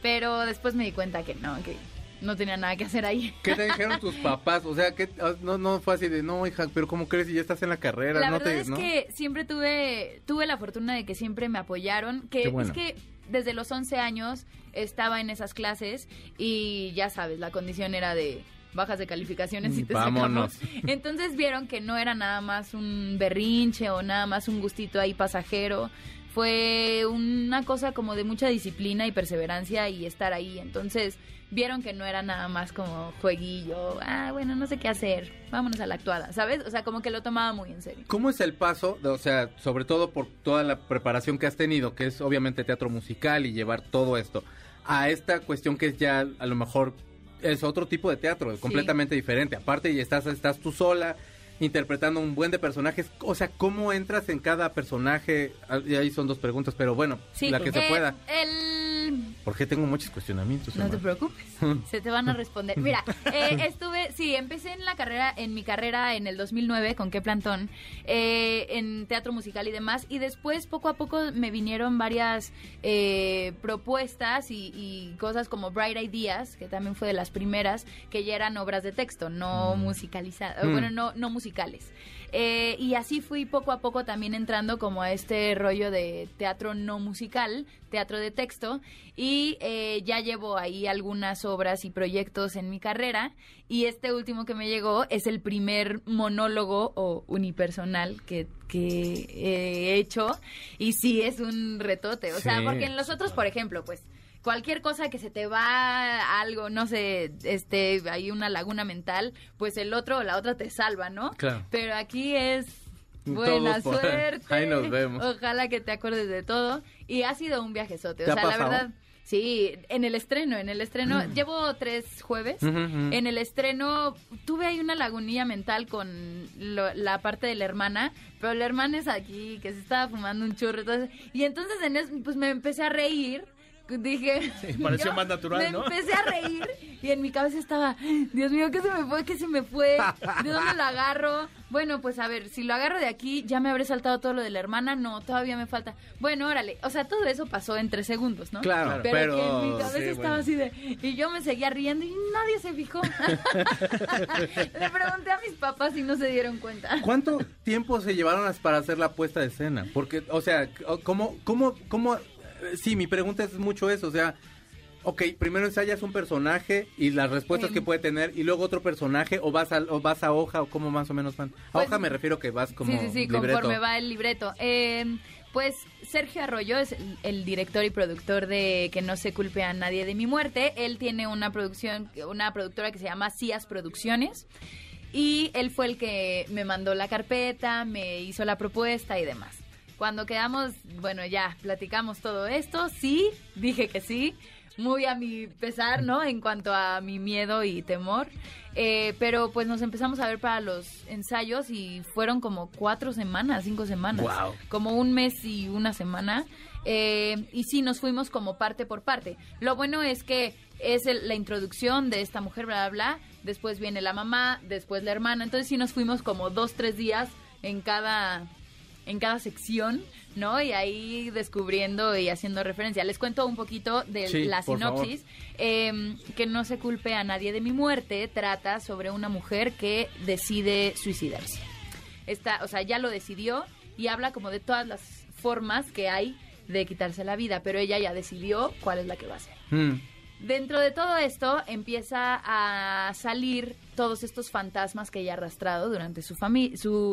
pero después me di cuenta que no, que no tenía nada que hacer ahí. ¿Qué te dijeron tus papás? O sea, que no, no fue así de, no, hija, pero ¿cómo crees si ya estás en la carrera? La no verdad te, es ¿no? que siempre tuve tuve la fortuna de que siempre me apoyaron, que bueno. es que desde los 11 años estaba en esas clases y ya sabes, la condición era de bajas de calificaciones y te Vámonos. sacamos. Entonces vieron que no era nada más un berrinche o nada más un gustito ahí pasajero. Fue una cosa como de mucha disciplina y perseverancia y estar ahí. Entonces vieron que no era nada más como jueguillo. Ah, bueno, no sé qué hacer. Vámonos a la actuada, ¿sabes? O sea, como que lo tomaba muy en serio. ¿Cómo es el paso, de- o sea, sobre todo por toda la preparación que has tenido, que es obviamente teatro musical y llevar todo esto, a esta cuestión que es ya a lo mejor es otro tipo de teatro, completamente diferente. Aparte, y estás, estás tú sola interpretando un buen de personajes. O sea, ¿cómo entras en cada personaje? Ah, Y ahí son dos preguntas, pero bueno, Sí, la que se eh, pueda. El... Porque tengo muchos cuestionamientos. No te preocupes, se te van a responder. Mira, eh, estuve, sí, empecé en la carrera, en mi carrera en el 2009 con Qué Plantón, eh, en teatro musical y demás, y después poco a poco me vinieron varias eh, propuestas y, y cosas como Bright Ideas, que también fue de las primeras, que ya eran obras de texto, no musicalizadas, Mm. bueno, no, no musicales. Eh, y así fui poco a poco también entrando como a este rollo de teatro no musical, teatro de texto, y eh, ya llevo ahí algunas obras y proyectos en mi carrera, y este último que me llegó es el primer monólogo o unipersonal que, que he hecho, y sí es un retote, o sea, porque en los otros, por ejemplo, pues cualquier cosa que se te va algo, no sé, este, hay una laguna mental, pues el otro o la otra te salva, ¿no? Claro. Pero aquí es buena Todos por- suerte. ahí nos vemos. Ojalá que te acuerdes de todo. Y ha sido un viajezote. ¿Te O sea, la verdad, Sí, en el estreno, en el estreno, llevo tres jueves. En el estreno tuve ahí una lagunilla mental con lo- la parte de la hermana, pero la hermana es aquí, que se estaba fumando un churro. Entonces, y entonces en eso, pues me empecé a reír. Dije. Sí, pareció más natural, me ¿no? empecé a reír y en mi cabeza estaba, Dios mío, ¿qué se me fue? ¿Qué se me fue? ¿De dónde lo agarro? Bueno, pues a ver, si lo agarro de aquí, ya me habré saltado todo lo de la hermana. No, todavía me falta. Bueno, órale. O sea, todo eso pasó en tres segundos, ¿no? Claro, pero, pero- que en mi cabeza sí, estaba bueno. así de... Y yo me seguía riendo y nadie se fijó. Le pregunté a mis papás y no se dieron cuenta. ¿Cuánto tiempo se llevaron para hacer la puesta de escena? Porque, o sea, ¿cómo, cómo, cómo? Sí, mi pregunta es mucho eso, o sea, ok, primero ensayas un personaje y las respuestas Sí. que puede tener, y luego otro personaje, o vas a, o vas a hoja, o cómo más o menos van. A Pues- hoja me refiero que vas como sí, sí, sí, libreto. conforme va el libreto. Eh, pues Sergio Arroyo es el, el director y productor de Que no se culpe a nadie de mi muerte. Él tiene una producción, una productora que se llama Cias Producciones. Y él fue el que me mandó la carpeta, me hizo la propuesta y demás. Cuando quedamos, bueno, ya platicamos todo esto, sí, dije que sí, muy a mi pesar, ¿no? En cuanto a mi miedo y temor. Eh, pero pues nos empezamos a ver para los ensayos y fueron como cuatro semanas, cinco semanas. Guau. Como un mes y una semana. Eh, y sí, nos fuimos como parte por parte. Lo bueno es que es el- la introducción de esta mujer, bla, bla, bla. Después viene la mamá, después la hermana. Entonces sí nos fuimos como dos, tres días en cada en cada sección, ¿no? Y ahí descubriendo y haciendo referencia. Les cuento un poquito de Sí, la sinopsis. Eh, que no se culpe a nadie de mi muerte. Trata sobre una mujer que decide suicidarse. Está, o sea, ya lo decidió y habla como de todas las formas que hay de quitarse la vida, pero ella ya decidió cuál es la que va a hacer. Mm. Dentro de todo esto empieza a salir todos estos fantasmas que ella ha arrastrado durante su,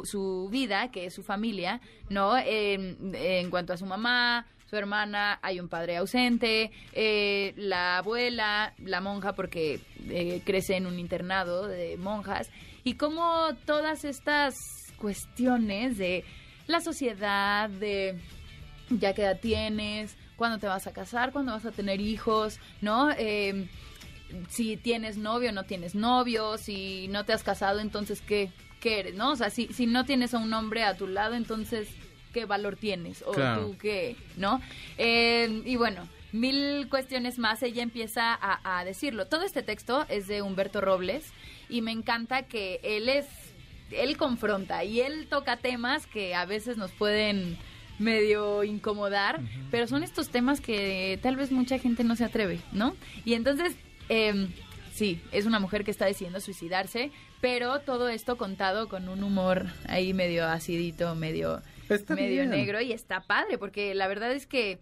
su, vida, que es su familia, ¿no? En, cuanto a su mamá, su hermana, hay un padre ausente, eh, la abuela, la monja, porque eh, crece en un internado de monjas, y como todas estas cuestiones de la sociedad, de ya qué edad tienes, cuándo te vas a casar, cuándo vas a tener hijos, ¿no? Eh, si tienes novio, no tienes novio, si no te has casado, entonces ¿qué, qué eres, no? O sea, si, si no tienes a un hombre a tu lado, entonces ¿qué valor tienes? O Claro. tú qué, ¿no? Eh, y bueno, mil cuestiones más, ella empieza a, a decirlo. Todo este texto es de Humberto Robles y me encanta que él es, él confronta y él toca temas que a veces nos pueden medio incomodar, pero son estos temas que tal vez mucha gente no se atreve, ¿no? Y entonces, eh, sí, es una mujer que está decidiendo suicidarse, pero todo esto contado con un humor ahí medio acidito, medio, Está medio bien. negro y está padre, porque la verdad es que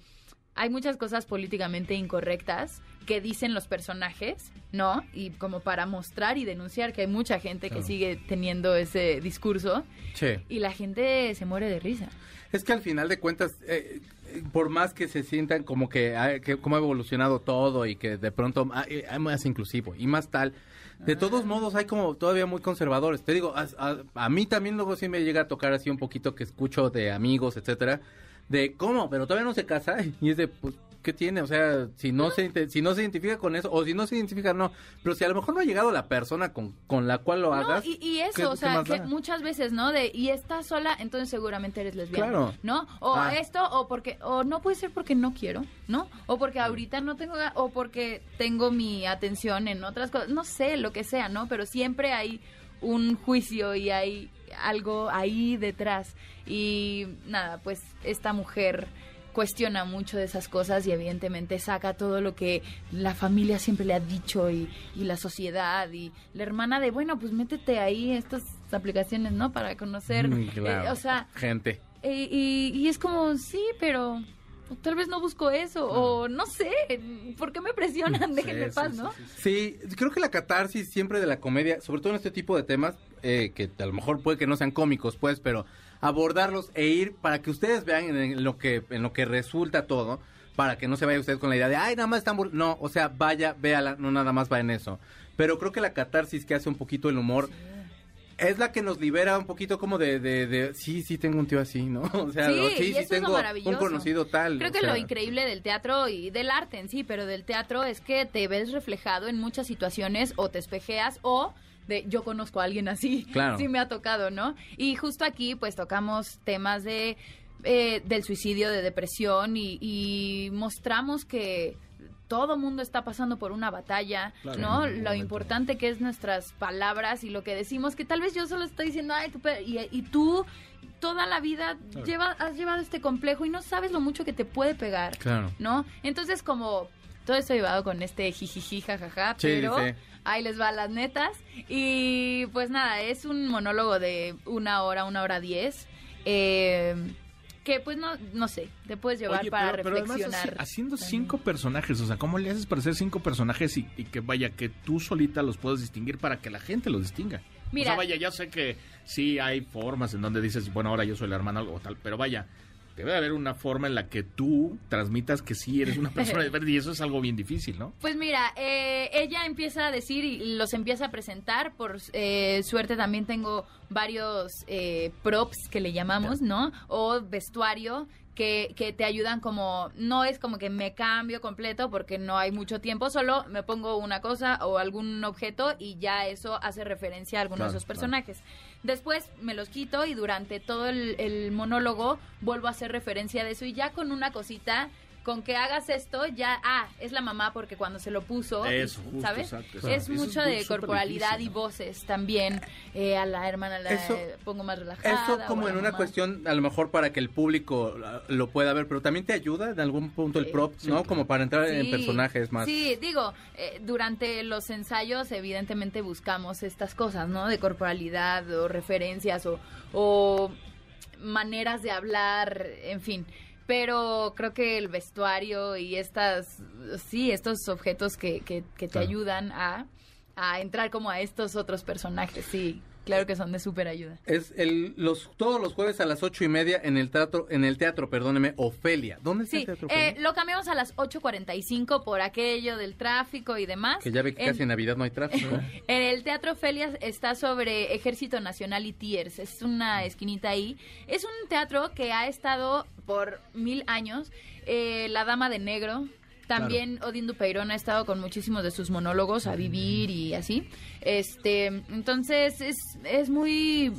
hay muchas cosas políticamente incorrectas que dicen los personajes, ¿no? Y como para mostrar y denunciar que hay mucha gente que sigue teniendo ese discurso Sí. y la gente se muere de risa. Es que al final de cuentas, eh, eh, por más que se sientan como que, ah, que cómo ha evolucionado todo y que de pronto ah, eh, hay más inclusivo y más tal, de todos modos hay como todavía muy conservadores. Te digo, a, a- a mí también luego sí me llega a tocar así un poquito que escucho de amigos, etcétera, de cómo, pero todavía no se casa y es de, pues, ¿qué tiene? O sea, si no se si no se identifica con eso o si no se identifica no, pero si a lo mejor no ha llegado la persona con, con la cual lo No, hagas. y, y ¿qué- eso, o sea, que da? muchas veces, ¿no? De, y estás sola, entonces seguramente eres lesbiana, Claro. ¿no? O Ah. esto, o porque, o no puede ser porque no quiero, ¿no? O porque ahorita no tengo, o porque tengo mi atención en otras cosas, no sé, lo que sea, ¿no? Pero siempre hay un juicio y hay algo ahí detrás. Y nada, pues esta mujer cuestiona mucho de esas cosas y evidentemente saca todo lo que la familia siempre le ha dicho y, y la sociedad y la hermana de, bueno, pues métete ahí estas aplicaciones, ¿no? Para conocer, Mm, claro. eh, o sea, gente. eh, y, y es como, sí, pero tal vez no busco eso o no sé, ¿por qué me presionan? Déjenme Sí, paz, sí, ¿no? sí, sí. Sí, creo que la catarsis siempre de la comedia, sobre todo en este tipo de temas, eh, que a lo mejor puede que no sean cómicos, pues, pero abordarlos e ir para que ustedes vean en, lo que en lo que resulta todo, para que no se vaya usted con la idea de, ay, nada más están... bur-". No, o sea, vaya, véala, no nada más va en eso. Pero creo que la catarsis que hace un poquito el humor es la que nos libera un poquito como de, de, de, sí, sí tengo un tío así, ¿no? O sea, Sí, sí, tengo un conocido tal. Creo que sea, lo increíble del teatro y del arte en sí, pero del teatro es que te ves reflejado en muchas situaciones o te espejeas o de yo conozco a alguien así. Claro. Sí me ha tocado, ¿no? Y justo aquí pues tocamos temas de eh, del suicidio, de depresión y, y mostramos que todo mundo está pasando por una batalla, Claro, ¿no? Lo importante que es nuestras palabras y lo que decimos, que tal vez yo solo estoy diciendo, ay, tú, pe-", y, y tú toda la vida Claro. lleva, has llevado este complejo y no sabes lo mucho que te puede pegar, Claro. ¿no? Entonces, como todo esto llevado con este jijiji, jajaja, Sí, pero sí. ahí les va las netas. Y pues nada, es un monólogo de una hora, una hora diez. eh, que pues no, no sé, te puedes llevar Oye, para pero, pero además reflexionar. haci- haciendo cinco personajes, o sea, ¿cómo le haces para hacer cinco personajes y, y que vaya, que tú solita los puedas distinguir para que la gente los distinga? Mira. o sea, vaya, ya sé que sí hay formas en donde dices, bueno, ahora yo soy la hermana o tal, pero vaya, debe de haber una forma en la que tú transmitas que sí eres una persona diferente y eso es algo bien difícil, ¿no? Pues mira, eh, ella empieza a decir y los empieza a presentar. Por eh, suerte también tengo varios eh, props que le llamamos, ¿no? O vestuario que, que te ayudan como, no es como que me cambio completo porque no hay mucho tiempo, solo me pongo una cosa o algún objeto y ya eso hace referencia a alguno Claro, de esos claro. personajes. Después me los quito y durante todo el, el monólogo vuelvo a hacer referencia de eso y ya con una cosita, con que hagas esto, ya, ah, es la mamá porque cuando se lo puso, Eso, justo, ¿sabes? exacto, Es. Eso mucho es de corporalidad difícil, y voces también. eh, a la hermana la Eso- eh, pongo más relajada. Eso como en una mamá. cuestión, a lo mejor para que el público ah, lo pueda ver, pero también te ayuda en algún punto el prop, sí, ¿no? Como para entrar en personajes más. Sí, digo, eh, durante los ensayos evidentemente buscamos estas cosas, ¿no? De corporalidad o referencias o, o maneras de hablar, en fin. Pero creo que el vestuario y estas, sí, estos objetos que, que, que te Claro. ayudan a, a entrar como a estos otros personajes, sí, claro que son de súper ayuda. Es el, los, todos los jueves a las ocho y media en el teatro, en el teatro, perdóneme, Ofelia. ¿Dónde está Sí, el teatro eh, Ofelia? lo cambiamos a las 8.45 por aquello del tráfico y demás. que ya ve que En- casi en Navidad no hay tráfico. ¿eh? En el Teatro Felias está sobre Ejército Nacional y Tiers. Es una esquinita ahí. Es un teatro que ha estado por mil años. Eh, la Dama de Negro. También Odín Dupeirón ha estado con muchísimos de sus monólogos a vivir y así. Este, entonces es, es muy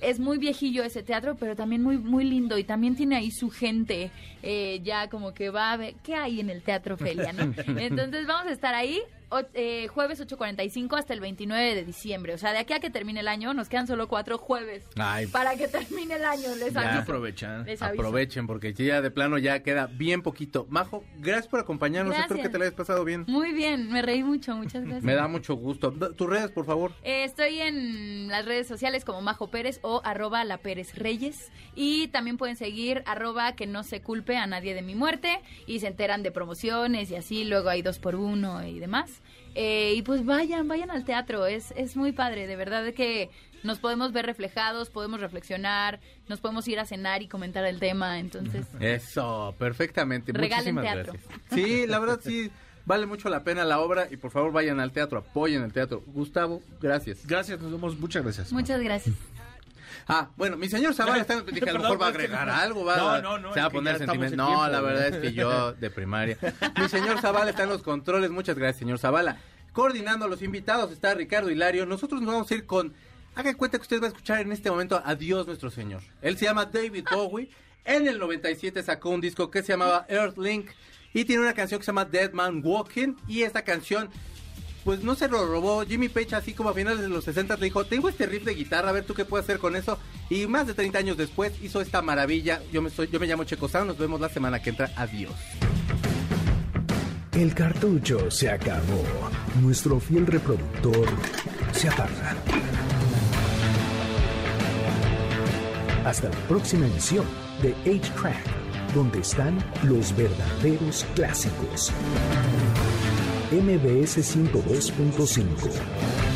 es muy viejillo ese teatro, pero también muy muy lindo y también tiene ahí su gente eh, ya como que va a ver qué hay en el Teatro Felia, ¿no? Entonces vamos a estar ahí eh, jueves 8.45 hasta el 29 de diciembre. O sea, de aquí a que termine el año nos quedan solo cuatro jueves Ay, para que termine el año. Les Ya. aviso. Aprovechan. Les aviso. aprovechen porque ya de plano ya queda bien poquito. Majo, gracias por acompañarnos. Espero Gracias. que te la hayas pasado bien. Muy bien, me reí mucho, muchas gracias. Me da mucho gusto. Tus redes, por favor. Eh, estoy en las redes sociales como Majo Pérez o arroba la Pérez Reyes. Y también pueden seguir arroba que no se culpe a nadie de mi muerte. Y se enteran de promociones y así. Luego hay dos por uno y demás. Eh, y pues vayan, vayan al teatro. Es, es muy padre, de verdad que nos podemos ver reflejados, podemos reflexionar, nos podemos ir a cenar y comentar el tema. Entonces, Eso, perfectamente. Regalen Muchísimas teatro. gracias. Sí, la verdad sí, vale mucho la pena la obra y por favor vayan al teatro, apoyen el teatro. Gustavo, gracias. Gracias, nos vemos. Muchas gracias. muchas gracias. Ah, bueno, mi señor Zavala está, dije, a lo mejor va a agregar no- algo, va, No, no, no, se va a poner sentimental. en No, tiempo. la verdad es que yo de primaria. Mi señor Zavala está en los controles, muchas gracias, señor Zavala. Coordinando a los invitados está Ricardo Hilario. Nosotros nos vamos a ir con, haga cuenta que usted va a escuchar en este momento Adiós nuestro señor. Él se llama David Bowie. En el 97 sacó un disco que se llamaba Earthlink y tiene una canción que se llama Dead Man Walking y esta canción pues no se lo robó Jimmy Page así como a finales de los 60 le dijo, tengo este riff de guitarra, a ver tú qué puedes hacer con eso. Y más de 30 años después hizo esta maravilla. Yo me, soy, yo me llamo Checo nos vemos la semana que entra. Adiós. El cartucho se acabó. Nuestro fiel reproductor se apaga. Hasta la próxima emisión de 8-Track, donde están los verdaderos clásicos. MBS 102.5.